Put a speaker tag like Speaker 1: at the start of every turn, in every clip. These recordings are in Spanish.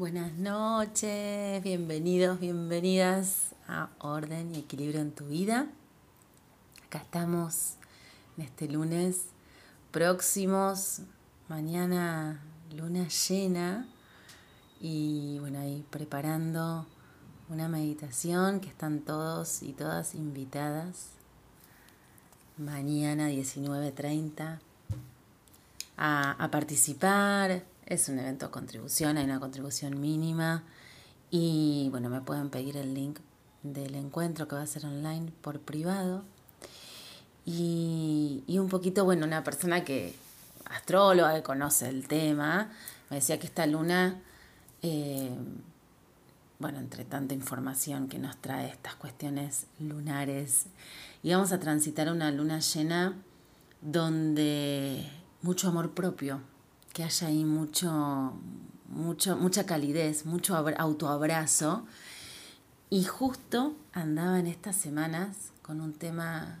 Speaker 1: Buenas noches, bienvenidos, bienvenidas a Orden y Equilibrio en tu vida. Acá estamos en este lunes próximos, mañana luna llena y bueno, ahí preparando una meditación que están todos y todas invitadas mañana 19.30 a, a participar es un evento de contribución, hay una contribución mínima y bueno, me pueden pedir el link del encuentro que va a ser online por privado. Y, un poquito, bueno, una persona que, astróloga, que conoce el tema, me decía que esta luna, eh, bueno, entre tanta información que nos trae estas cuestiones lunares, íbamos a transitar una luna llena donde mucho amor propio, que haya ahí mucho, mucho, mucha calidez, mucho autoabrazo. Y justo andaba en estas semanas con un tema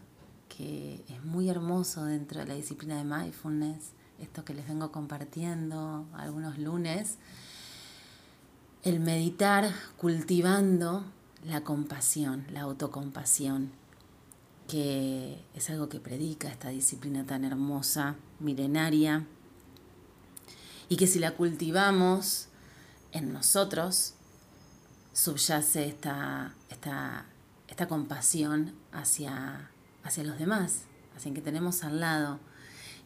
Speaker 1: que es muy hermoso dentro de la disciplina de mindfulness, esto que les vengo compartiendo algunos lunes, el meditar cultivando la compasión, la autocompasión, que es algo que predica esta disciplina tan hermosa, milenaria, y que si la cultivamos en nosotros, subyace esta, esta, esta compasión hacia, hacia los demás, hacia que tenemos al lado.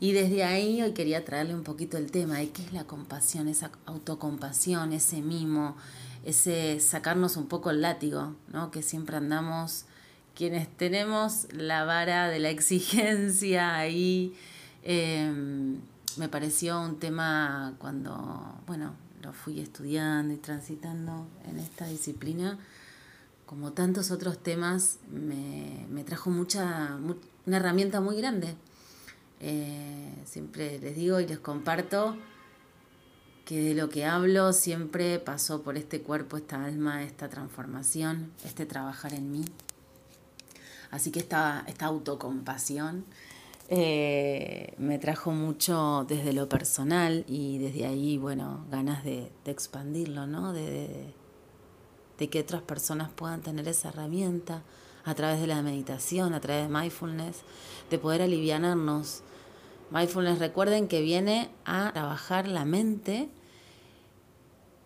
Speaker 1: Y desde ahí hoy quería traerle un poquito el tema de qué es la compasión, esa autocompasión, ese mimo, ese sacarnos un poco el látigo, ¿no? que siempre andamos quienes tenemos la vara de la exigencia ahí. Eh, me pareció un tema cuando, bueno, lo fui estudiando y transitando en esta disciplina, como tantos otros temas, me, trajo mucha, una herramienta muy grande. Eh, siempre les digo y les comparto que de lo que hablo siempre pasó por este cuerpo, esta alma, esta transformación, este trabajar en mí. Así que esta, esta autocompasión eh, me trajo mucho desde lo personal y desde ahí, bueno, ganas de, expandirlo, ¿no? De, de, que otras personas puedan tener esa herramienta a través de la meditación, a través de mindfulness, de poder aliviarnos. Mindfulness, recuerden que viene a trabajar la mente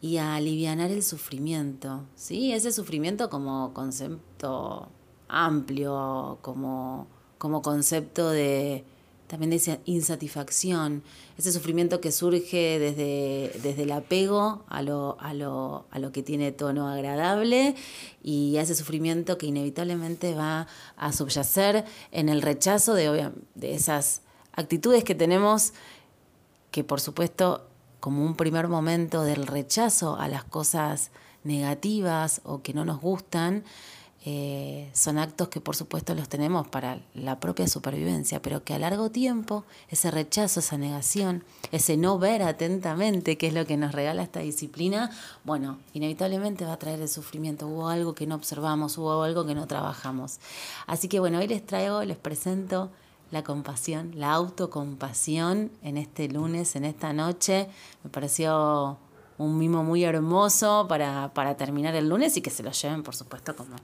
Speaker 1: y a aliviar el sufrimiento, ¿sí? Ese sufrimiento como concepto amplio, como como concepto de también de insatisfacción, ese sufrimiento que surge desde, desde el apego a lo, a, lo, a lo que tiene tono agradable y ese sufrimiento que inevitablemente va a subyacer en el rechazo de, de esas actitudes que tenemos, que por supuesto como un primer momento del rechazo a las cosas negativas o que no nos gustan, eh, son actos que por supuesto los tenemos para la propia supervivencia, pero que a largo tiempo ese rechazo, esa negación, ese no ver atentamente qué es lo que nos regala esta disciplina, bueno, inevitablemente va a traer el sufrimiento. Hubo algo que no observamos, hubo algo que no trabajamos. Así que bueno, hoy les traigo, les presento la compasión, la autocompasión en este lunes, en esta noche. Me pareció un mimo muy hermoso para, para terminar el lunes y que se lo lleven, por supuesto, como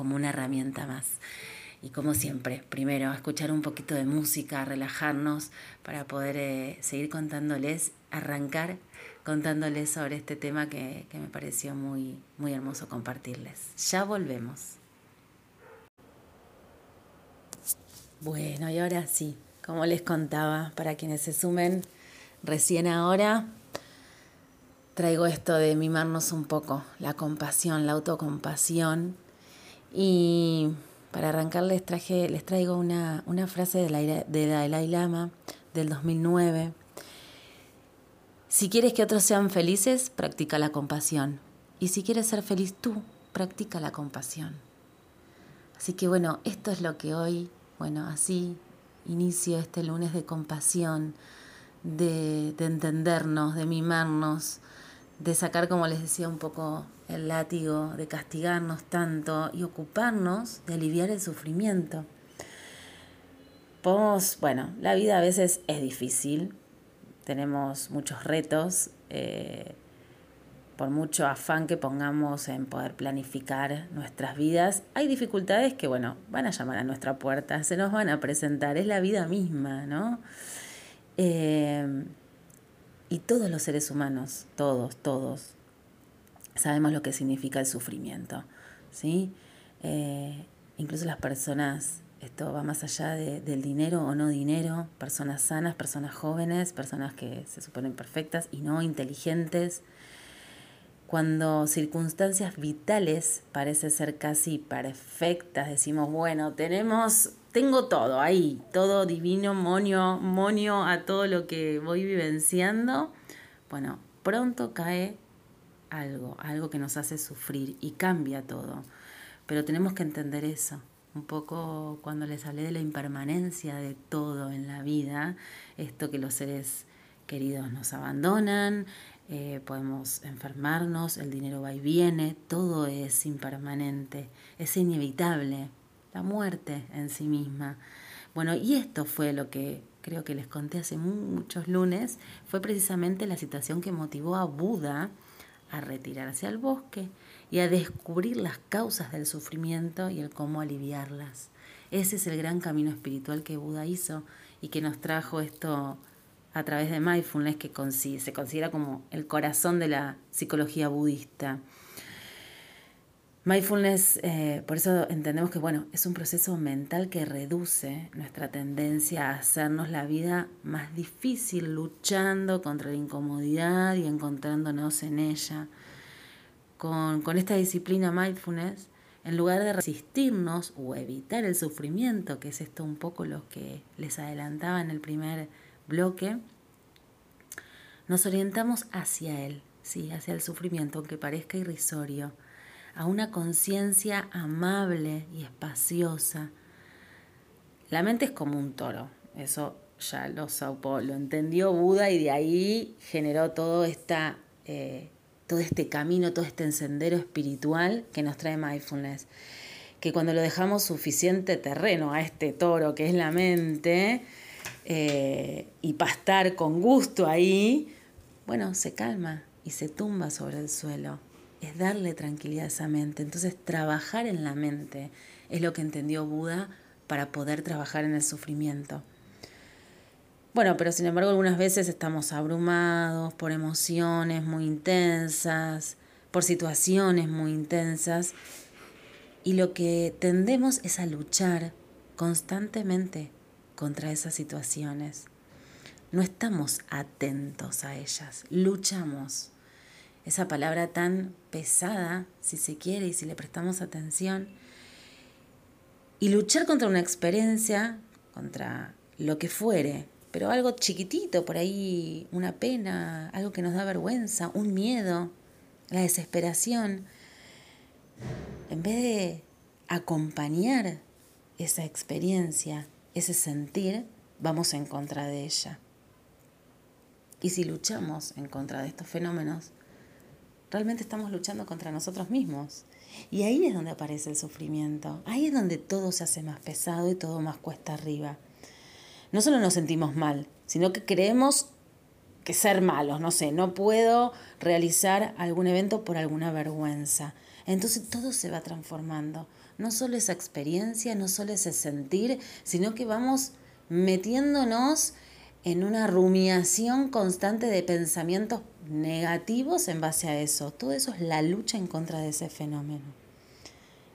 Speaker 1: como una herramienta más. Y como siempre, primero, escuchar un poquito de música, relajarnos para poder eh, seguir contándoles, arrancar contándoles sobre este tema que, que me pareció muy, muy hermoso compartirles. Ya volvemos. Bueno, y ahora sí, como les contaba, para quienes se sumen recién ahora, traigo esto de mimarnos un poco, la compasión, la autocompasión y para arrancar les, traje, les traigo una, frase de, la, de Dalai Lama del 2009. Si quieres que otros sean felices, practica la compasión. Y si quieres ser feliz tú, practica la compasión. Así que bueno, esto es lo que hoy, bueno, así inicio este lunes de compasión, de, de entendernos, de mimarnos, de sacar, como les decía, un poco el látigo, de castigarnos tanto y ocuparnos de aliviar el sufrimiento. Bueno, la vida a veces es difícil, tenemos muchos retos, eh, por mucho afán que pongamos en poder planificar nuestras vidas, hay dificultades que, bueno, van a llamar a nuestra puerta, se nos van a presentar, es la vida misma, ¿no? Eh, y todos los seres humanos, todos, todos, sabemos lo que significa el sufrimiento, ¿sí? Eh, incluso las personas, esto va más allá del dinero o no dinero, personas sanas, personas jóvenes, personas que se suponen perfectas y no inteligentes, cuando circunstancias vitales parecen ser casi perfectas, decimos, bueno, tenemos, tengo todo ahí, todo divino, monio, monio a todo lo que voy vivenciando, bueno, pronto cae algo, algo que nos hace sufrir y cambia todo. Pero tenemos que entender eso. Un poco cuando les hablé de la impermanencia de todo en la vida, esto que los seres queridos nos abandonan, eh, podemos enfermarnos, el dinero va y viene, todo es impermanente, es inevitable, la muerte en sí misma. Bueno, y esto fue lo que creo que les conté hace muchos lunes, fue precisamente la situación que motivó a Buda a retirarse al bosque y a descubrir las causas del sufrimiento y el cómo aliviarlas. Ese es el gran camino espiritual que Buda hizo y que nos trajo esto a través de mindfulness que se considera como el corazón de la psicología budista. Mindfulness, eh, por eso entendemos que bueno, es un proceso mental que reduce nuestra tendencia a hacernos la vida más difícil, luchando contra la incomodidad y encontrándonos en ella. Con, con esta disciplina mindfulness, en lugar de resistirnos o evitar el sufrimiento, que es esto un poco lo que les adelantaba en el primer bloque, nos orientamos hacia él, sí, hacia el sufrimiento, aunque parezca irrisorio, a una conciencia amable y espaciosa. La mente es como un toro, eso ya lo supo, lo entendió Buda y de ahí generó todo, esta, eh, todo este camino, todo este encendero espiritual que nos trae mindfulness. Que cuando lo dejamos suficiente terreno a este toro que es la mente, eh, y pastar con gusto ahí, bueno, se calma y se tumba sobre el suelo. Es darle tranquilidad a esa mente. Entonces, trabajar en la mente es lo que entendió Buda para poder trabajar en el sufrimiento. Bueno, pero sin embargo algunas veces estamos abrumados por emociones muy intensas, por situaciones muy intensas, y lo que tendemos es a luchar constantemente contra esas situaciones. No estamos atentos a ellas, luchamos. Esa palabra tan pesada, si se quiere y si le prestamos atención. Y luchar contra una experiencia, contra lo que fuere, pero algo chiquitito, por ahí una pena, algo que nos da vergüenza, un miedo, la desesperación, en vez de acompañar esa experiencia ese sentir, vamos en contra de ella. Y si luchamos en contra de estos fenómenos, realmente estamos luchando contra nosotros mismos. Y ahí es donde aparece el sufrimiento. Ahí es donde todo se hace más pesado y todo más cuesta arriba. No solo nos sentimos mal, sino que creemos que ser malos, no sé, no puedo realizar algún evento por alguna vergüenza. Entonces todo se va transformando no solo esa experiencia, no solo ese sentir, sino que vamos metiéndonos en una rumiación constante de pensamientos negativos en base a eso. Todo eso es la lucha en contra de ese fenómeno.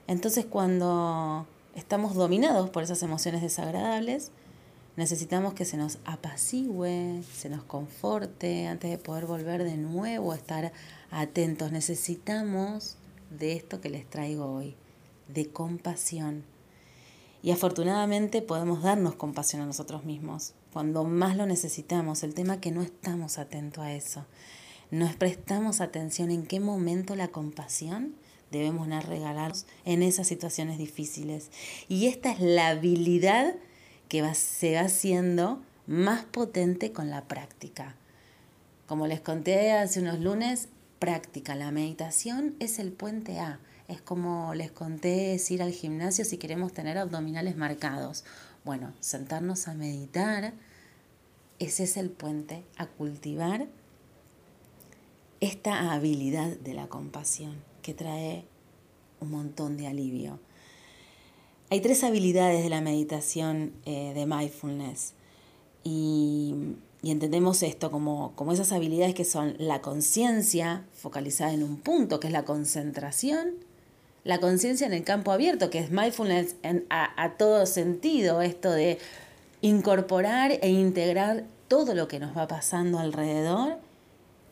Speaker 1: Entonces cuando estamos dominados por esas emociones desagradables, necesitamos que se nos apacigüe, se nos conforte antes de poder volver de nuevo a estar atentos. Necesitamos de esto que les traigo hoy de compasión. Y afortunadamente podemos darnos compasión a nosotros mismos cuando más lo necesitamos. El tema que no estamos atentos a eso. No prestamos atención en qué momento la compasión debemos regalarnos en esas situaciones difíciles. Y esta es la habilidad que se va haciendo más potente con la práctica. Como les conté hace unos lunes, práctica. La meditación es el puente A es como les conté, es ir al gimnasio si queremos tener abdominales marcados. Bueno, sentarnos a meditar, ese es el puente a cultivar esta habilidad de la compasión que trae un montón de alivio. Hay tres habilidades de la meditación eh, de mindfulness y, entendemos esto como, como esas habilidades que son la conciencia focalizada en un punto, que es la concentración, la conciencia en el campo abierto, que es mindfulness a, a todo sentido, esto de incorporar e integrar todo lo que nos va pasando alrededor.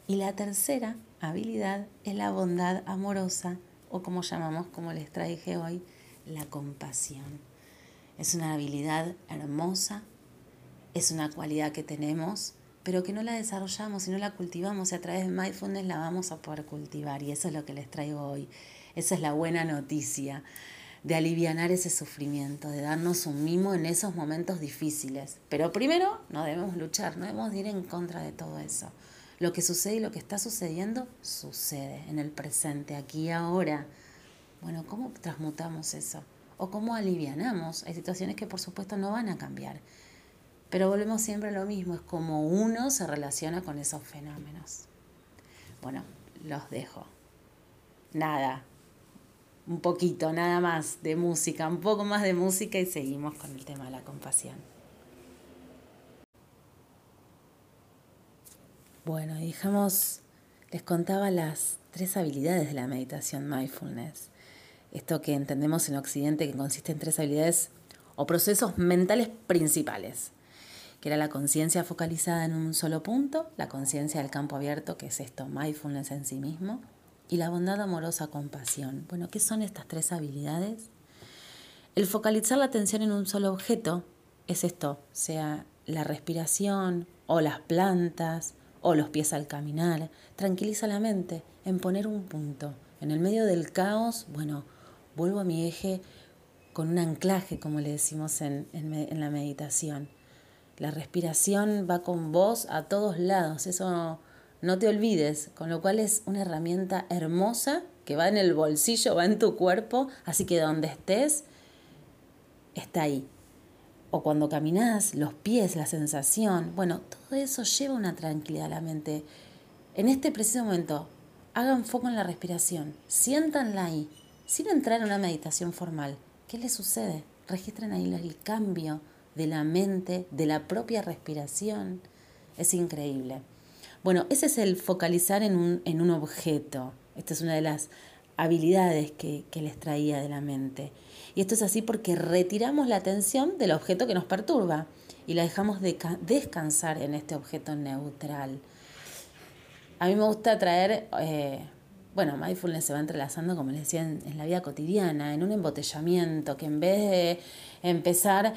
Speaker 1: Y la tercera habilidad es la bondad amorosa, o como llamamos, como les traje hoy, la compasión. Es una habilidad hermosa, es una cualidad que tenemos, pero que no la desarrollamos y no la cultivamos y a través de mindfulness la vamos a poder cultivar y eso es lo que les traigo hoy. Esa es la buena noticia de aliviar ese sufrimiento, de darnos un mimo en esos momentos difíciles. Pero primero no debemos luchar, no debemos ir en contra de todo eso. Lo que sucede y lo que está sucediendo sucede en el presente, aquí y ahora. Bueno, ¿cómo transmutamos eso? ¿O cómo alivianamos? Hay situaciones que por supuesto no van a cambiar. Pero volvemos siempre a lo mismo, es como uno se relaciona con esos fenómenos. Bueno, los dejo. Nada, un poquito, nada más de música, un poco más de música y seguimos con el tema de la compasión. Bueno, dijamos, les contaba las tres habilidades de la meditación mindfulness. Esto que entendemos en Occidente que consiste en tres habilidades o procesos mentales principales, que era la conciencia focalizada en un solo punto, la conciencia del campo abierto, que es esto, mindfulness en sí mismo, y la bondad amorosa compasión. Bueno, ¿qué son estas tres habilidades? El focalizar la atención en un solo objeto es esto, sea la respiración o las plantas o los pies al caminar. Tranquiliza la mente en poner un punto. En el medio del caos, bueno, vuelvo a mi eje con un anclaje, como le decimos en, en la meditación. La respiración va con vos a todos lados. Eso no te olvides, con lo cual es una herramienta hermosa que va en el bolsillo, va en tu cuerpo, así que donde estés, está ahí. O cuando caminas, los pies, la sensación, bueno, todo eso lleva una tranquilidad a la mente. En este preciso momento, hagan foco en la respiración, siéntanla ahí, sin entrar en una meditación formal. ¿Qué les sucede? Registren ahí el cambio de la mente, de la propia respiración. Es increíble. Bueno, ese es el focalizar en un, en un objeto. Esta es una de las habilidades que, les traía de la mente. Y esto es así porque retiramos la atención del objeto que nos perturba y la dejamos descansar en este objeto neutral. A mí me gusta traer, eh, bueno, mindfulness se va entrelazando, como les decía, en, en, la vida cotidiana, en un embotellamiento, que en vez de empezar,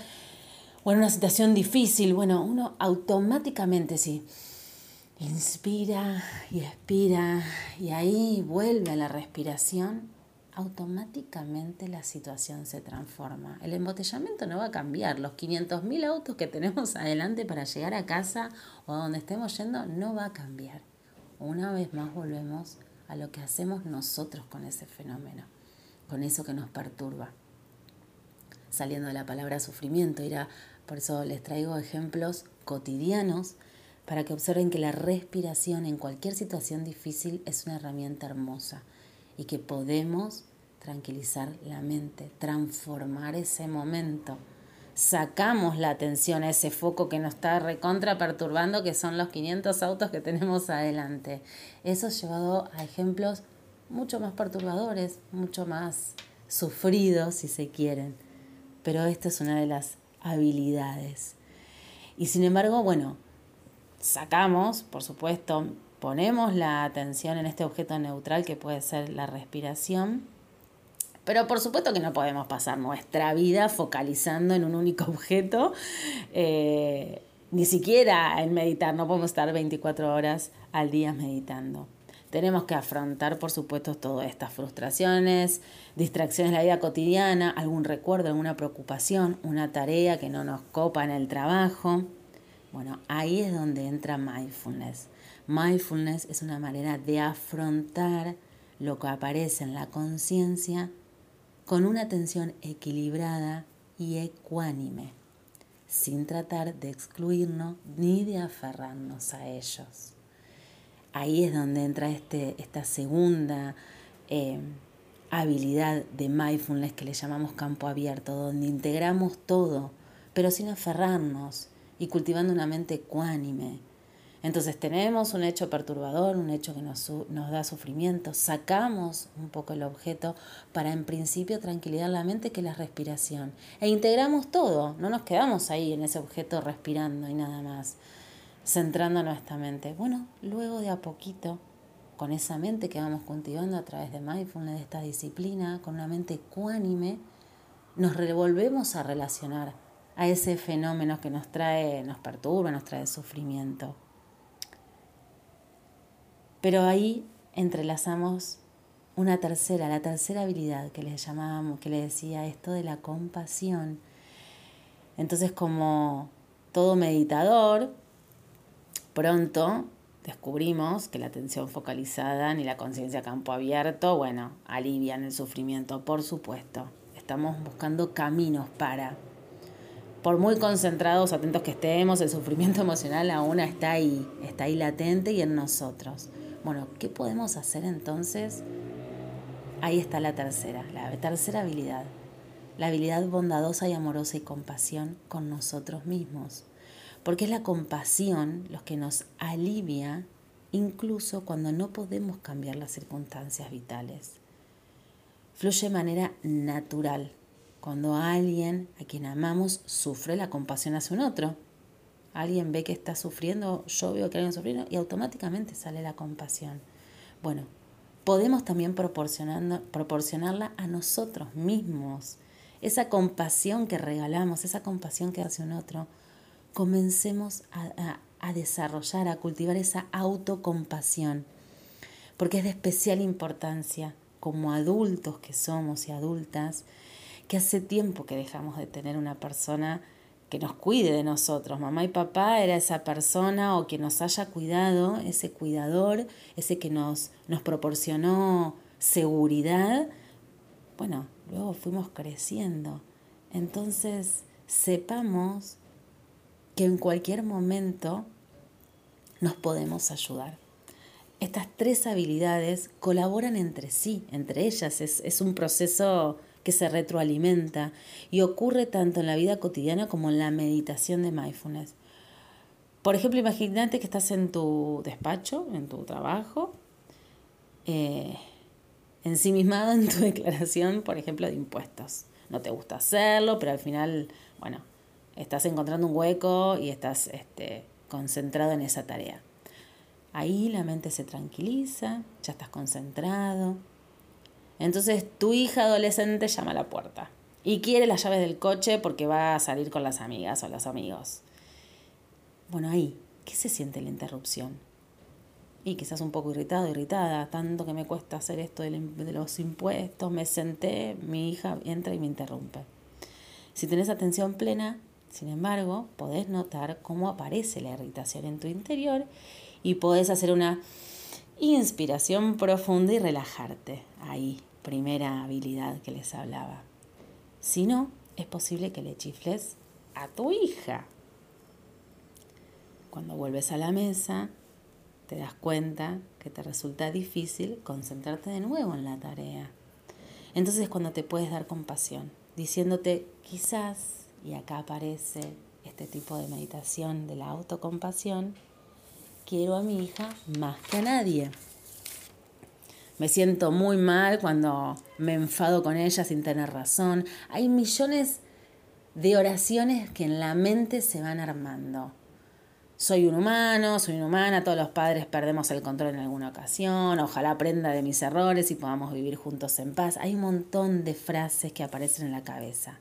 Speaker 1: o en una situación difícil, bueno, uno automáticamente sí Inspira y expira y ahí vuelve a la respiración, automáticamente la situación se transforma. El embotellamiento no va a cambiar. Los 500.000 autos que tenemos adelante para llegar a casa o a donde estemos yendo no va a cambiar. Una vez más volvemos a lo que hacemos nosotros con ese fenómeno, con eso que nos perturba. Saliendo de la palabra sufrimiento, irá, por eso les traigo ejemplos cotidianos para que observen que la respiración en cualquier situación difícil es una herramienta hermosa y que podemos tranquilizar la mente, transformar ese momento. Sacamos la atención a ese foco que nos está recontra perturbando, que son los 500 autos que tenemos adelante. Eso llevado a ejemplos mucho más perturbadores, mucho más sufridos, si se quieren. Pero esta es una de las habilidades. Y sin embargo, bueno, sacamos, por supuesto, ponemos la atención en este objeto neutral que puede ser la respiración, pero por supuesto que no podemos pasar nuestra vida focalizando en un único objeto, eh, ni siquiera en meditar, no podemos estar 24 horas al día meditando. Tenemos que afrontar, por supuesto, todas estas frustraciones, distracciones de la vida cotidiana, algún recuerdo, alguna preocupación, una tarea que no nos copa en el trabajo. Bueno, ahí es donde entra mindfulness. Mindfulness es una manera de afrontar lo que aparece en la conciencia con una atención equilibrada y ecuánime, sin tratar de excluirnos ni de aferrarnos a ellos. ahí es donde entra este, esta segunda eh, habilidad de mindfulness que le llamamos campo abierto, donde integramos todo, pero sin aferrarnos y cultivando una mente ecuánime. Entonces tenemos un hecho perturbador, un hecho que nos, da sufrimiento, sacamos un poco el objeto para en principio tranquilizar la mente que es la respiración. E integramos todo, no nos quedamos ahí en ese objeto respirando y nada más, centrando nuestra mente. Bueno, luego de a poquito, con esa mente que vamos cultivando a través de mindfulness, de esta disciplina, con una mente ecuánime, nos revolvemos a relacionar a ese fenómeno que nos trae, nos perturba, nos trae sufrimiento. Pero ahí entrelazamos una tercera, la tercera habilidad que les llamábamos, que le decía esto de la compasión. Entonces, como todo meditador, pronto descubrimos que la atención focalizada ni la conciencia campo abierto, bueno, alivian el sufrimiento, por supuesto. Estamos buscando caminos para por muy concentrados, atentos que estemos, el sufrimiento emocional aún está ahí, está ahí latente y en nosotros. Bueno, ¿qué podemos hacer entonces? Ahí está la tercera, la tercera habilidad, la habilidad bondadosa y amorosa y compasión con nosotros mismos. Porque es la compasión lo que nos alivia incluso cuando no podemos cambiar las circunstancias vitales. Fluye de manera natural, cuando alguien a quien amamos sufre la compasión hacia un otro. Alguien ve que está sufriendo, yo veo que alguien sufriendo y automáticamente sale la compasión. Bueno, podemos también proporcionarla a nosotros mismos. Esa compasión que regalamos, esa compasión que hace un otro, comencemos a, a desarrollar, a cultivar esa autocompasión, porque es de especial importancia como adultos que somos y adultas, que hace tiempo que dejamos de tener una persona que nos cuide de nosotros. Mamá y papá era esa persona o que nos haya cuidado, ese cuidador, ese que nos, nos proporcionó seguridad. Bueno, luego fuimos creciendo. Entonces, sepamos que en cualquier momento nos podemos ayudar. Estas tres habilidades colaboran entre sí, entre ellas. Es, es un proceso que se retroalimenta y ocurre tanto en la vida cotidiana como en la meditación de mindfulness. Por ejemplo, imagínate que estás en tu despacho, en tu trabajo, eh, ensimismado en tu declaración, por ejemplo, de impuestos. No te gusta hacerlo, pero al final, bueno, estás encontrando un hueco y estás este, concentrado en esa tarea. Ahí la mente se tranquiliza, ya estás concentrado, entonces tu hija adolescente llama a la puerta y quiere las llaves del coche porque va a salir con las amigas o los amigos. Bueno, ahí, ¿qué se siente la interrupción? Y quizás un poco irritado, irritada, tanto que me cuesta hacer esto de los impuestos, me senté, mi hija entra y me interrumpe. Si tenés atención plena, sin embargo, podés notar cómo aparece la irritación en tu interior y podés hacer una inspiración profunda y relajarte ahí, primera habilidad que les hablaba. Si no, es posible que le chifles a tu hija. Cuando vuelves a la mesa, te das cuenta que te resulta difícil concentrarte de nuevo en la tarea. Entonces es cuando te puedes dar compasión, diciéndote quizás, y acá aparece este tipo de meditación de la autocompasión, quiero a mi hija más que a nadie. Me siento muy mal cuando me enfado con ella sin tener razón. Hay millones de oraciones que en la mente se van armando. Soy un humano, soy una humana, todos los padres perdemos el control en alguna ocasión, ojalá aprenda de mis errores y podamos vivir juntos en paz. Hay un montón de frases que aparecen en la cabeza.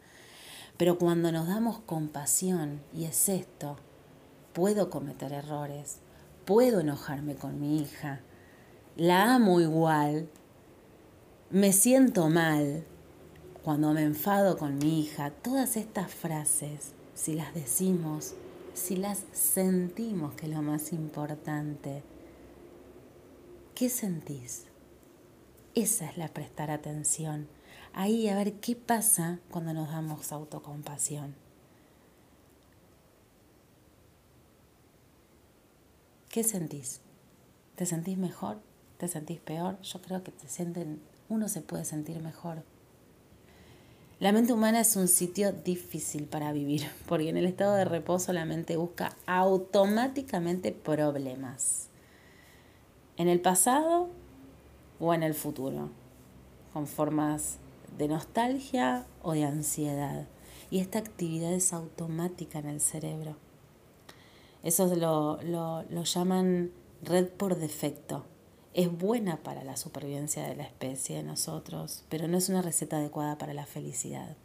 Speaker 1: Pero cuando nos damos compasión, y es esto, puedo cometer errores, puedo enojarme con mi hija, la amo igual, me siento mal cuando me enfado con mi hija, todas estas frases, si las decimos, si las sentimos, que es lo más importante, ¿qué sentís? Esa es la prestar atención. Ahí a ver qué pasa cuando nos damos autocompasión. ¿Qué sentís? ¿Te sentís mejor? ¿Te sentís peor? Yo creo que te sienten, uno se puede sentir mejor. La mente humana es un sitio difícil para vivir, porque en el estado de reposo la mente busca automáticamente problemas. En el pasado o en el futuro, con formas de nostalgia o de ansiedad. Y esta actividad es automática en el cerebro. Eso lo, lo, lo llaman red por defecto es buena para la supervivencia de la especie de nosotros, pero no es una receta adecuada para la felicidad.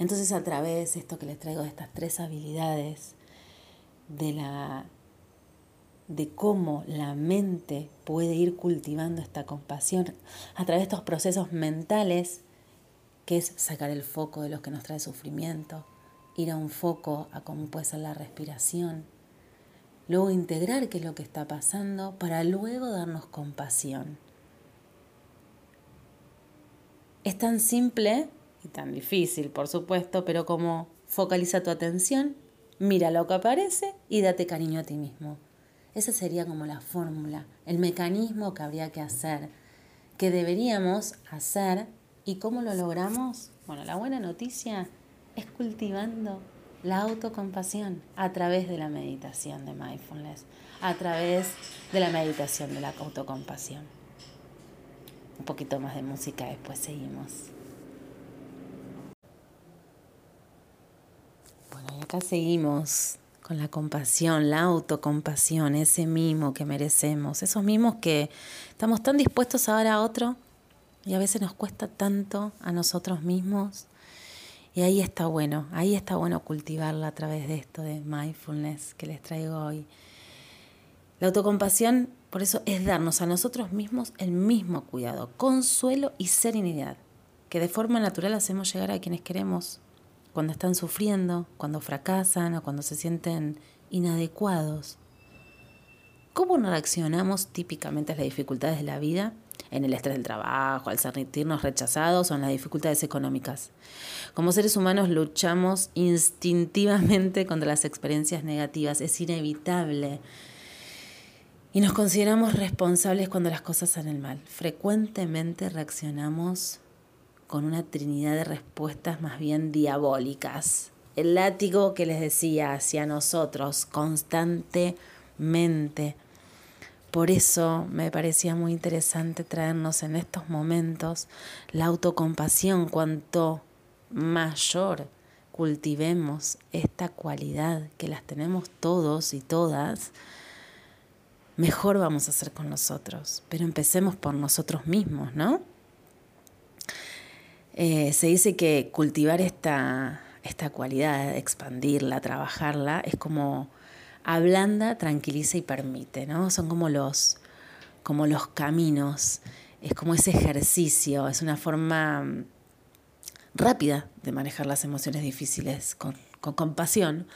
Speaker 1: Entonces a través de esto que les traigo de estas tres habilidades, de la de cómo la mente puede ir cultivando esta compasión a través de estos procesos mentales, que es sacar el foco de los que nos trae sufrimiento, ir a un foco a cómo puede ser la respiración, luego integrar qué es lo que está pasando para luego darnos compasión. Es tan simple y tan difícil, por supuesto, pero como focaliza tu atención, mira lo que aparece y date cariño a ti mismo. Esa sería como la fórmula, el mecanismo que habría que hacer, que deberíamos hacer y cómo lo logramos. Bueno, la buena noticia es cultivando la autocompasión a través de la meditación de mindfulness, a través de la meditación de la autocompasión. Un poquito más de música, después seguimos. Bueno, y acá seguimos con la compasión, la autocompasión, ese mimo que merecemos, esos mimos que estamos tan dispuestos a dar a otro y a veces nos cuesta tanto a nosotros mismos y ahí está bueno, ahí está bueno cultivarla a través de esto de mindfulness que les traigo hoy. La autocompasión, por eso, es darnos a nosotros mismos el mismo cuidado, consuelo y serenidad, que de forma natural hacemos llegar a quienes queremos cuando están sufriendo, cuando fracasan o cuando se sienten inadecuados. ¿Cómo reaccionamos típicamente a las dificultades de la vida? En el estrés del trabajo, al sentirnos rechazados o en las dificultades económicas. Como seres humanos luchamos instintivamente contra las experiencias negativas, es inevitable. Y nos consideramos responsables cuando las cosas salen mal. Frecuentemente reaccionamos con una trinidad de respuestas más bien diabólicas. El látigo que les decía hacia nosotros constantemente por eso me parecía muy interesante traernos en estos momentos la autocompasión. Cuanto mayor cultivemos esta cualidad, que las tenemos todos y todas, mejor vamos a hacer con nosotros. Pero empecemos por nosotros mismos, ¿no? Eh, se dice que cultivar esta, esta cualidad, expandirla, trabajarla, es como ablanda, tranquiliza y permite, ¿no? Son como los, como los caminos, es como ese ejercicio, es una forma mm, rápida de manejar las emociones difíciles con, compasión.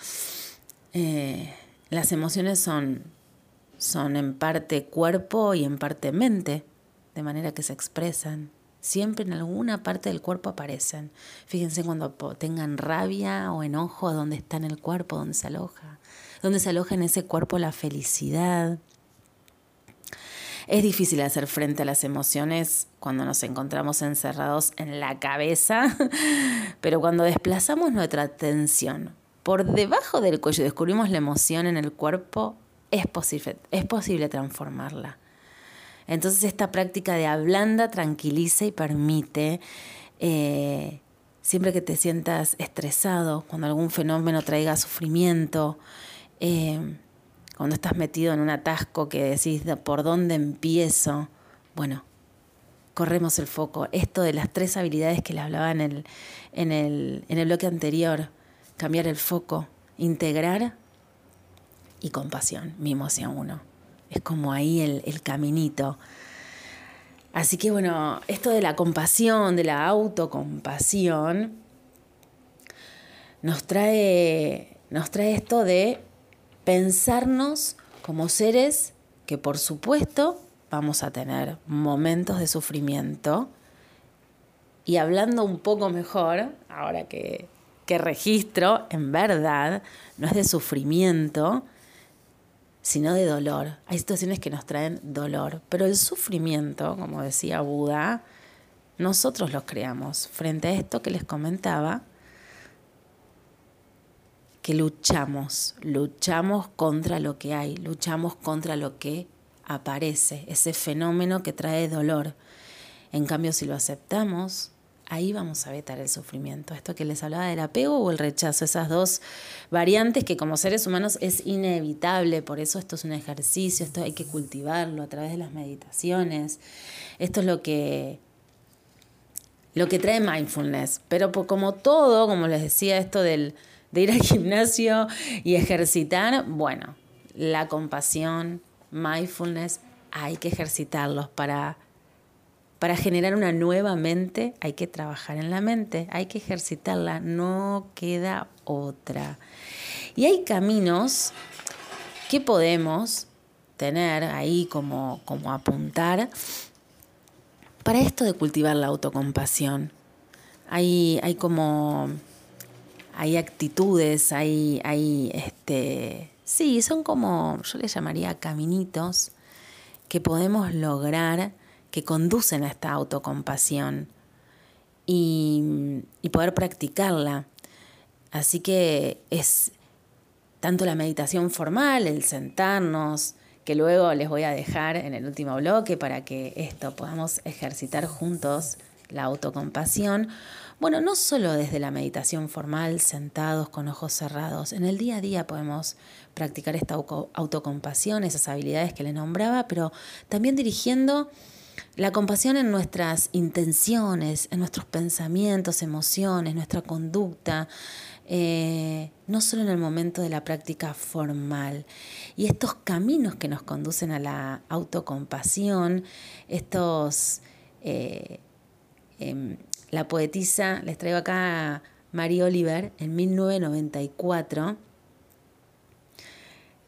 Speaker 1: Eh, las emociones son, son en parte cuerpo y en parte mente, de manera que se expresan. Siempre en alguna parte del cuerpo aparecen. Fíjense cuando tengan rabia o enojo, dónde está en el cuerpo, dónde se aloja donde se aloja en ese cuerpo la felicidad. Es difícil hacer frente a las emociones cuando nos encontramos encerrados en la cabeza, pero cuando desplazamos nuestra atención por debajo del cuello y descubrimos la emoción en el cuerpo, es posible, es posible transformarla. Entonces esta práctica de ablanda, tranquiliza y permite, eh, siempre que te sientas estresado, cuando algún fenómeno traiga sufrimiento, eh, cuando estás metido en un atasco que decís por dónde empiezo, bueno, corremos el foco. Esto de las tres habilidades que le hablaba en el, en el, en el bloque anterior, cambiar el foco, integrar y compasión, mimo hacia uno. Es como ahí el, el caminito. Así que bueno, esto de la compasión, de la autocompasión, nos trae, nos trae esto de pensarnos como seres que por supuesto vamos a tener momentos de sufrimiento y hablando un poco mejor, ahora que, que registro, en verdad, no es de sufrimiento, sino de dolor. Hay situaciones que nos traen dolor, pero el sufrimiento, como decía Buda, nosotros los creamos. Frente a esto que les comentaba, que luchamos, luchamos contra lo que hay, luchamos contra lo que aparece, ese fenómeno que trae dolor. En cambio, si lo aceptamos, ahí vamos a evitar el sufrimiento. Esto que les hablaba del apego o el rechazo, esas dos variantes que como seres humanos es inevitable, por eso esto es un ejercicio, esto hay que cultivarlo a través de las meditaciones. Esto es lo que lo que trae mindfulness, pero como todo, como les decía esto del de ir al gimnasio y ejercitar, bueno, la compasión, mindfulness, hay que ejercitarlos para para generar una nueva mente hay que trabajar en la mente, hay que ejercitarla, no queda otra. Y hay caminos que podemos tener ahí como, como apuntar para esto de cultivar la autocompasión. Hay, hay como hay actitudes, hay, hay este, sí, son como, yo les llamaría caminitos que podemos lograr que conducen a esta autocompasión y, y poder practicarla. Así que es tanto la meditación formal, el sentarnos, que luego les voy a dejar en el último bloque para que esto podamos ejercitar juntos la autocompasión. Bueno, no solo desde la meditación formal, sentados con ojos cerrados, en el día a día podemos practicar esta autocompasión, esas habilidades que le nombraba, pero también dirigiendo la compasión en nuestras intenciones, en nuestros pensamientos, emociones, nuestra conducta, eh, no solo en el momento de la práctica formal. Y estos caminos que nos conducen a la autocompasión, estos... Eh, em, la poetisa, les traigo acá a Marie Oliver, en 1994,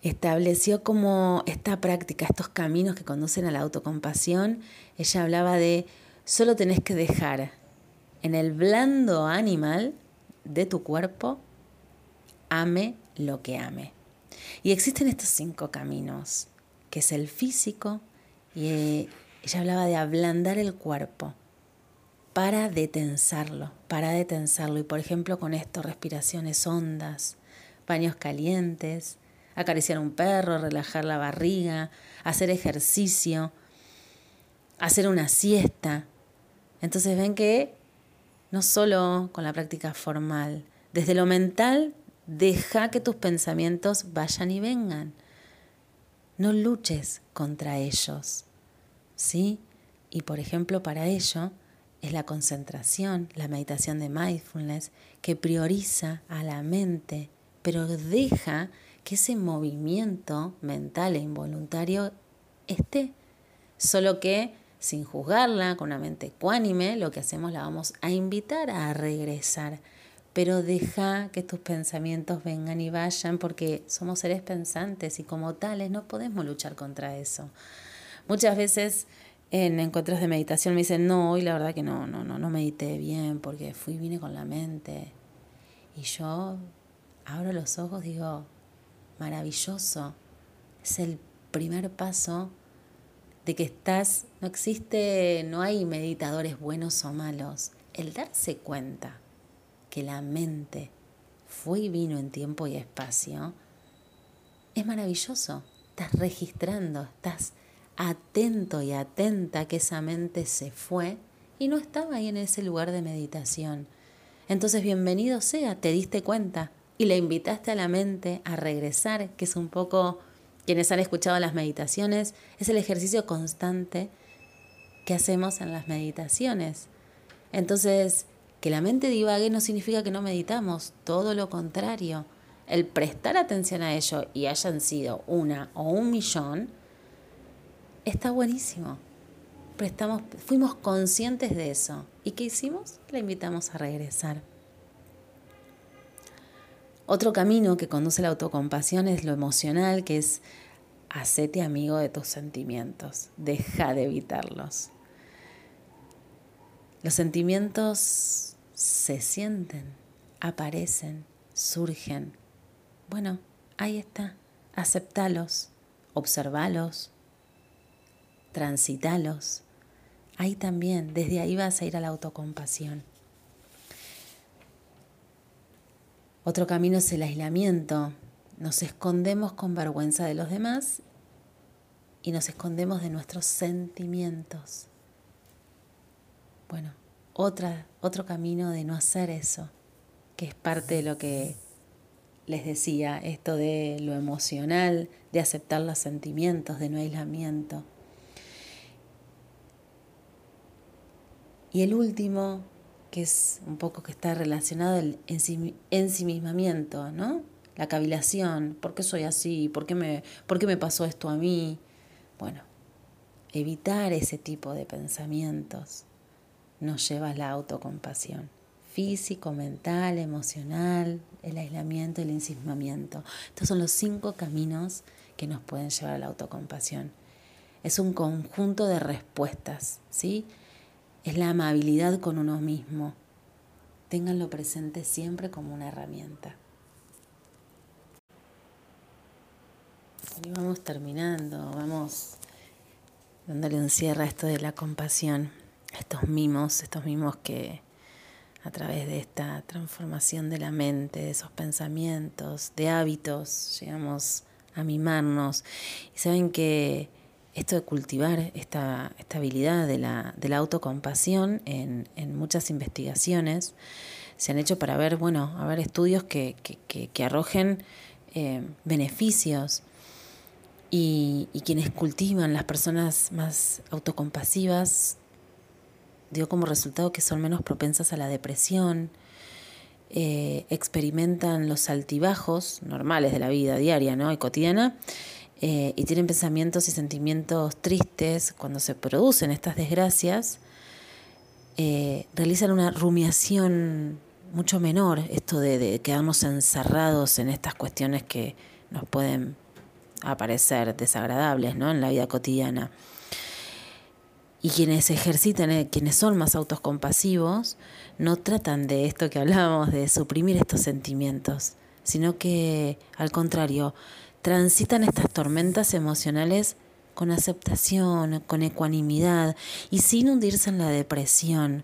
Speaker 1: estableció como esta práctica, estos caminos que conducen a la autocompasión, ella hablaba de solo tenés que dejar en el blando animal de tu cuerpo, ame lo que ame. Y existen estos cinco caminos, que es el físico, y eh, ella hablaba de ablandar el cuerpo para detensarlo, para detensarlo. Y por ejemplo con esto, respiraciones hondas, baños calientes, acariciar un perro, relajar la barriga, hacer ejercicio, hacer una siesta. Entonces ven que no solo con la práctica formal, desde lo mental, deja que tus pensamientos vayan y vengan. No luches contra ellos. ¿Sí? Y por ejemplo, para ello es la concentración, la meditación de mindfulness, que prioriza a la mente, pero deja que ese movimiento mental e involuntario esté. Solo que sin juzgarla, con una mente ecuánime, lo que hacemos la vamos a invitar a regresar. Pero deja que tus pensamientos vengan y vayan porque somos seres pensantes y como tales no podemos luchar contra eso. Muchas veces en encuentros de meditación me dicen, no, hoy la verdad que no, no, no, no medité bien porque fui, vine con la mente. Y yo abro los ojos, digo, maravilloso. Es el primer paso de que estás, no existe, no hay meditadores buenos o malos. El darse cuenta que la mente fue y vino en tiempo y espacio es maravilloso. Estás registrando, estás atento y atenta que esa mente se fue y no estaba ahí en ese lugar de meditación. Entonces, bienvenido sea, te diste cuenta, y le invitaste a la mente a regresar, que es un poco, quienes han escuchado las meditaciones, es el ejercicio constante que hacemos en las meditaciones. Entonces, que la mente divague no significa que no meditamos, todo lo contrario. El prestar atención a ello y hayan sido una o un millón, está buenísimo. Prestamos, fuimos conscientes de eso. ¿Y qué hicimos? La invitamos a regresar. Otro camino que conduce a la autocompasión es lo emocional, que es hacete amigo de tus sentimientos, deja de evitarlos. Los sentimientos se sienten, aparecen, surgen. Bueno, ahí está, aceptalos, observalos, transitalos. Ahí también, desde ahí vas a ir a la autocompasión. Otro camino es el aislamiento. Nos escondemos con vergüenza de los demás y nos escondemos de nuestros sentimientos. Bueno, otra, otro camino de no hacer eso, que es parte de lo que les decía, esto de lo emocional, de aceptar los sentimientos, de no aislamiento. Y el último, que es un poco que está relacionado el ensimismamiento, ¿no? La cavilación, ¿por qué soy así? ¿Por qué me, por qué me pasó esto a mí? Bueno, evitar ese tipo de pensamientos nos lleva a la autocompasión físico, mental, emocional, el aislamiento, el ensimismamiento. Estos son los cinco caminos que nos pueden llevar a la autocompasión. Es un conjunto de respuestas, ¿sí? Es la amabilidad con uno mismo. Ténganlo presente siempre como una herramienta. Y vamos terminando, vamos dándole un cierre a esto de la compasión, estos mimos, estos mimos que a través de esta transformación de la mente, de esos pensamientos, de hábitos, llegamos a mimarnos. Y saben que esto de cultivar esta, habilidad de la, de la autocompasión en, en, muchas investigaciones se han hecho para ver, bueno, a ver estudios que, que, arrojen eh, beneficios. Y, y quienes cultivan, las personas más autocompasivas, dio como resultado que son menos propensas a la depresión, eh, experimentan los altibajos normales de la vida diaria ¿no? y cotidiana eh, y tienen pensamientos y sentimientos tristes cuando se producen estas desgracias, eh, realizan una rumiación mucho menor, esto de, quedarnos encerrados en estas cuestiones que nos pueden aparecer desagradables ¿no? en la vida cotidiana. Y quienes ejercitan, eh, quienes son más autocompasivos, no tratan de esto que hablamos, de suprimir estos sentimientos, sino que al contrario, transitan estas tormentas emocionales con aceptación, con ecuanimidad y sin hundirse en la depresión.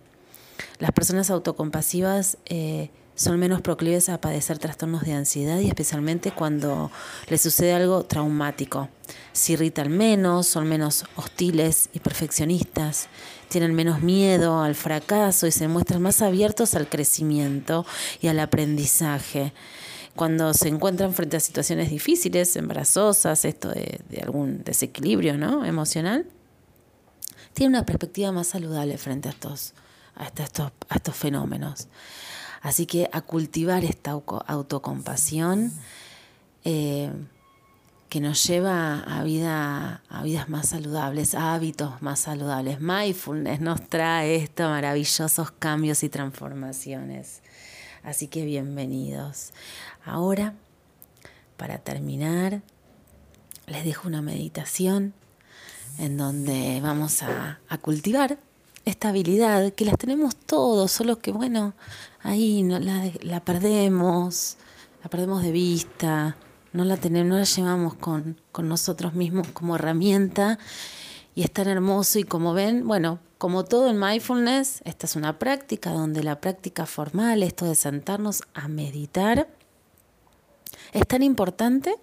Speaker 1: Las personas autocompasivas eh, son menos proclives a padecer trastornos de ansiedad y especialmente cuando les sucede algo traumático. Se irritan menos, son menos hostiles y perfeccionistas, tienen menos miedo al fracaso y se muestran más abiertos al crecimiento y al aprendizaje. Cuando se encuentran frente a situaciones difíciles, embarazosas, esto de, algún desequilibrio ¿no? emocional, tienen una perspectiva más saludable frente a estos, a estos, a estos fenómenos. Así que a cultivar esta autocompasión eh, que nos lleva a, vida, a vidas más saludables, a hábitos más saludables. Mindfulness nos trae estos maravillosos cambios y transformaciones. Así que bienvenidos. Ahora, para terminar, les dejo una meditación en donde vamos a, cultivar esta habilidad que las tenemos todos, solo que bueno, ahí no, la, la perdemos, la perdemos de vista, no la tenemos, no la llevamos con, con nosotros mismos como herramienta y es tan hermoso y como ven, bueno, como todo en mindfulness, esta es una práctica donde la práctica formal, esto de sentarnos a meditar, es tan importante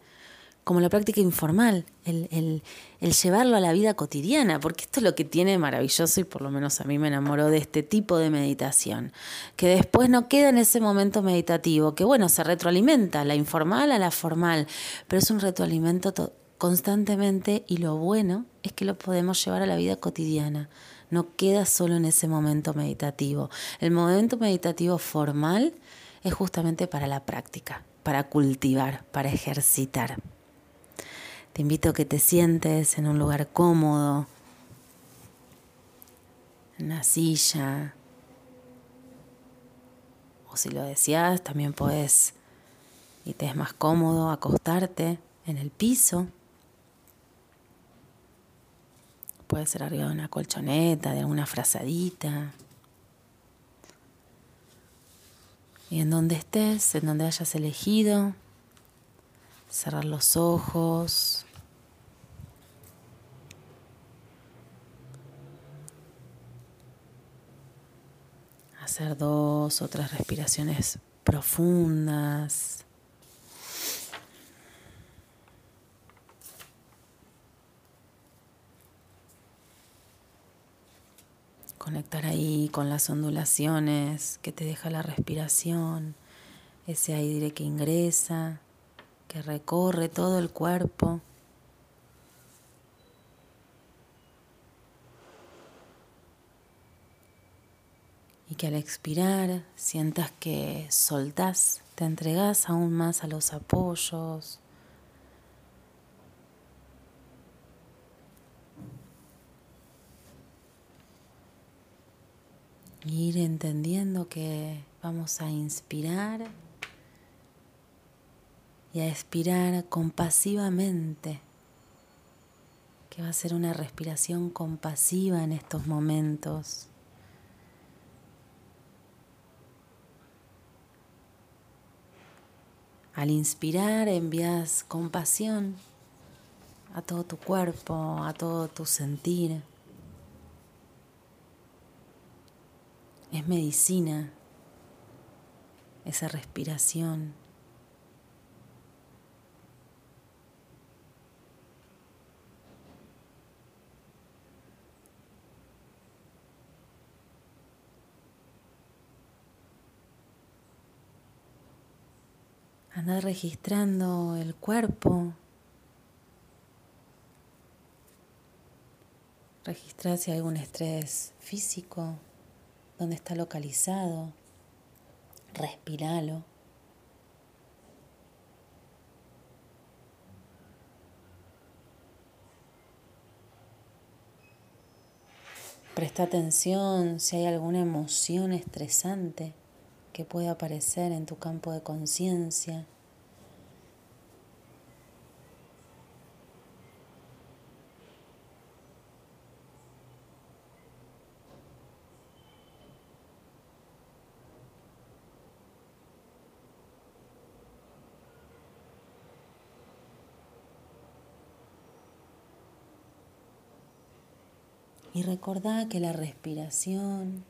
Speaker 1: como la práctica informal, el, llevarlo a la vida cotidiana, porque esto es lo que tiene maravilloso y por lo menos a mí me enamoró de este tipo de meditación, que después no queda en ese momento meditativo, que bueno, se retroalimenta, la informal a la formal, pero es un retroalimento constantemente y lo bueno es que lo podemos llevar a la vida cotidiana. No queda solo en ese momento meditativo. El momento meditativo formal es justamente para la práctica, para cultivar, para ejercitar. Te invito a que te sientes en un lugar cómodo, en una silla. O si lo deseas, también puedes, y te es más cómodo, acostarte en el piso. Puede ser arriba de una colchoneta, de alguna frazadita. Y en donde estés, en donde hayas elegido, cerrar los ojos. Hacer dos o tres respiraciones profundas. Conectar ahí con las ondulaciones que te deja la respiración, ese aire que ingresa, que recorre todo el cuerpo. Y que al expirar sientas que soltás, te entregás aún más a los apoyos, ir entendiendo que vamos a inspirar y a expirar compasivamente, que va a ser una respiración compasiva en estos momentos. Al inspirar envías compasión a todo tu cuerpo, a todo tu sentir. Es medicina esa respiración. Anda registrando el cuerpo. Registra si hay algún estrés físico dónde está localizado, respiralo. Presta atención si hay alguna emoción estresante que pueda aparecer en tu campo de conciencia. Y recordá que la respiración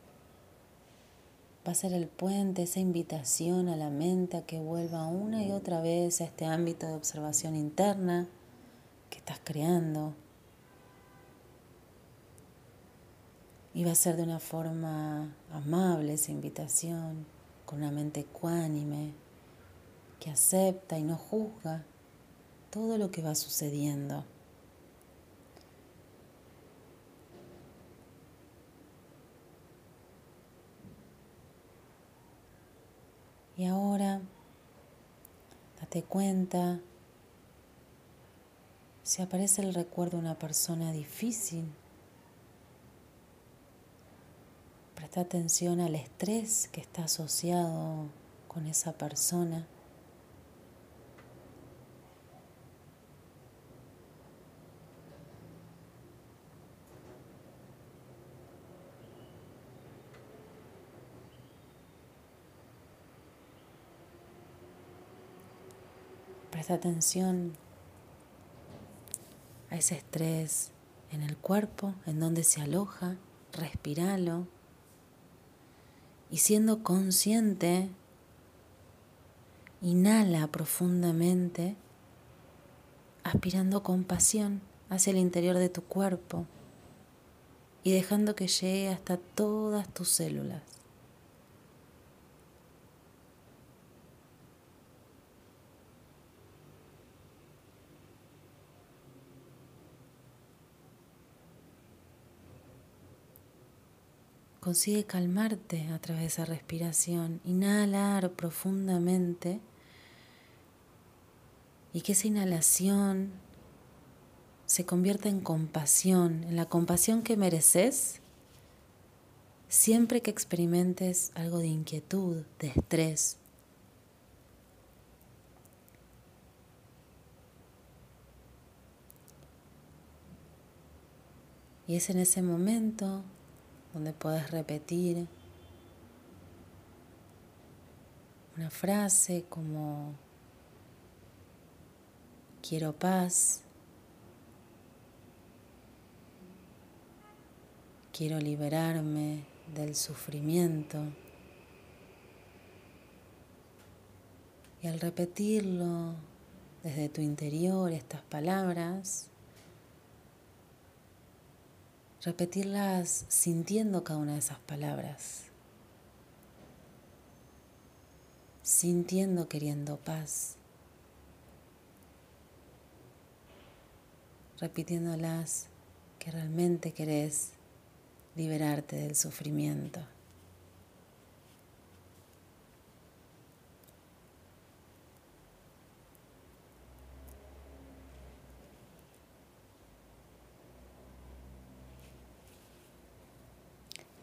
Speaker 1: va a ser el puente, esa invitación a la mente a que vuelva una y otra vez a este ámbito de observación interna que estás creando. Y va a ser de una forma amable esa invitación, con una mente ecuánime, que acepta y no juzga todo lo que va sucediendo. Y ahora date cuenta si aparece el recuerdo de una persona difícil. Presta atención al estrés que está asociado con esa persona. Atención a ese estrés en el cuerpo, en donde se aloja, respíralo y siendo consciente, inhala profundamente, aspirando compasión hacia el interior de tu cuerpo y dejando que llegue hasta todas tus células. Consigue calmarte a través de esa respiración. Inhalar profundamente y que esa inhalación se convierta en compasión, en la compasión que mereces siempre que experimentes algo de inquietud, de estrés. Y es en ese momento donde puedes repetir una frase como quiero paz, quiero liberarme del sufrimiento. Y al repetirlo desde tu interior estas palabras, repetirlas sintiendo cada una de esas palabras, sintiendo queriendo paz, repitiéndolas que realmente querés liberarte del sufrimiento.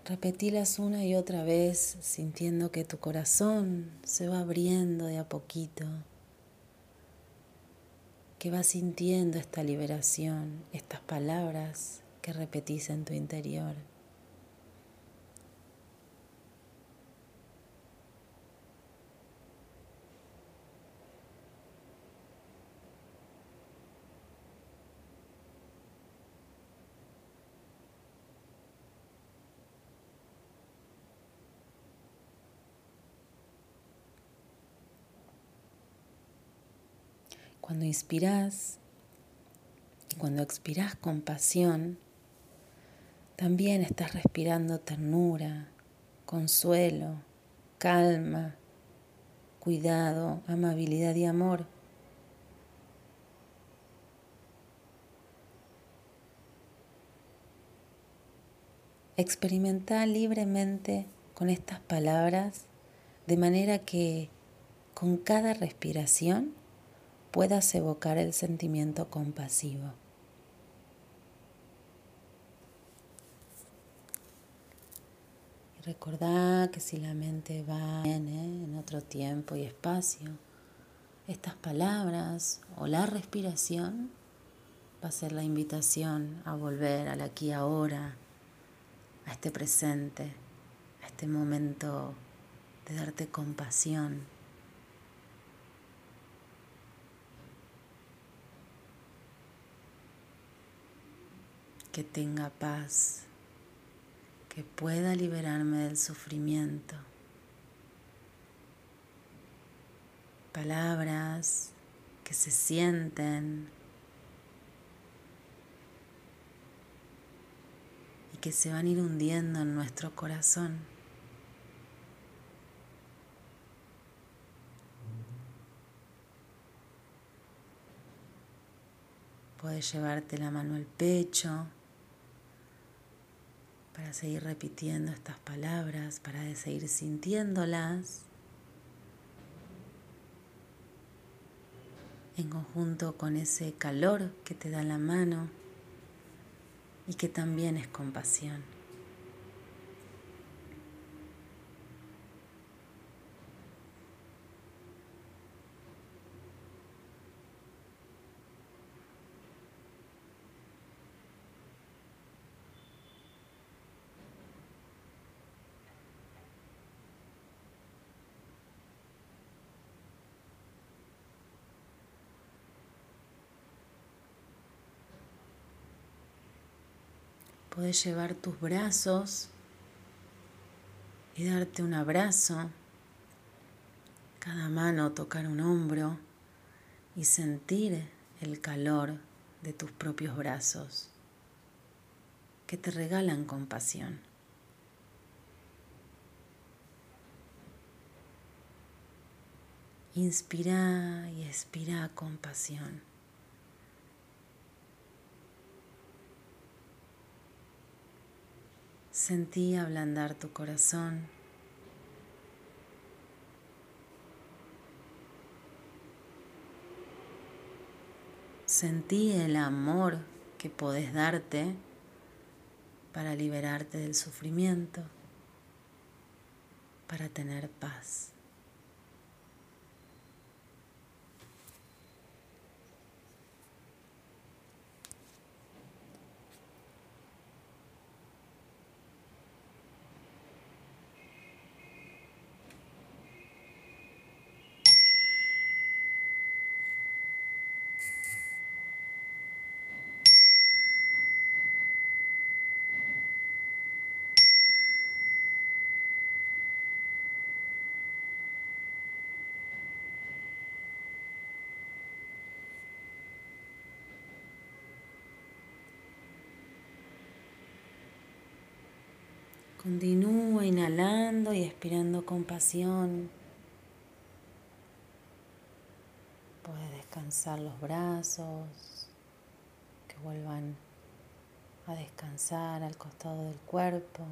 Speaker 1: Repetilas una y otra vez sintiendo que tu corazón se va abriendo de a poquito, que vas sintiendo esta liberación, estas palabras que repetís en tu interior. Cuando inspiras y cuando expiras compasión, también estás respirando ternura, consuelo, calma, cuidado, amabilidad y amor. Experimenta libremente con estas palabras de manera que con cada respiración puedas evocar el sentimiento compasivo. Y recordá que si la mente va en otro tiempo y espacio, estas palabras o la respiración va a ser la invitación a volver al aquí ahora, a este presente, a este momento de darte compasión que tenga paz, que pueda liberarme del sufrimiento. Palabras que se sienten y que se van a ir hundiendo en nuestro corazón. Puedes llevarte la mano al pecho para seguir repitiendo estas palabras, para seguir sintiéndolas en conjunto con ese calor que te da la mano y que también es compasión. Puedes llevar tus brazos y darte un abrazo. Cada mano tocar un hombro y sentir el calor de tus propios brazos que te regalan compasión. Inspira y expira compasión. Sentí ablandar tu corazón. Sentí el amor que podés darte para liberarte del sufrimiento, para tener paz. Continúa inhalando y expirando con pasión. Puedes descansar los brazos, que vuelvan a descansar al costado del cuerpo.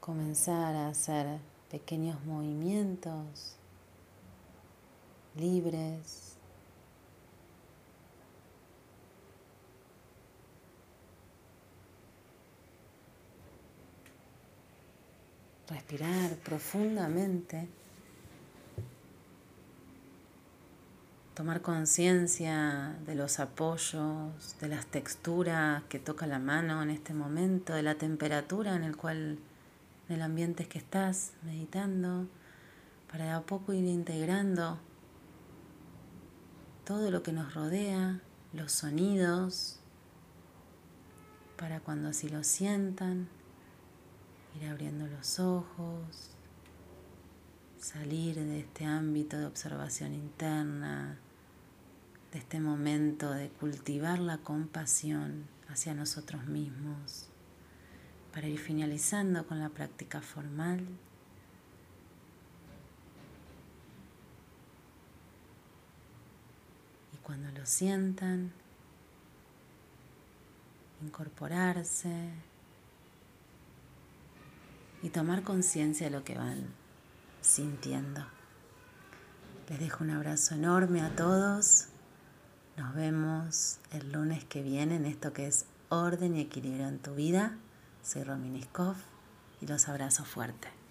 Speaker 1: Comenzar a hacer pequeños movimientos libres respirar profundamente, tomar conciencia de los apoyos, de las texturas que toca la mano en este momento, de la temperatura en el cual en el ambiente que estás meditando, para de a poco ir integrando todo lo que nos rodea, los sonidos, para cuando así lo sientan, ir abriendo los ojos, salir de este ámbito de observación interna, de este momento de cultivar la compasión hacia nosotros mismos, para ir finalizando con la práctica formal. Y cuando lo sientan, incorporarse, y tomar conciencia de lo que van sintiendo. Les dejo un abrazo enorme a todos. Nos vemos el lunes que viene en esto que es orden y equilibrio en tu vida. Soy Rominiskov y los abrazo fuerte.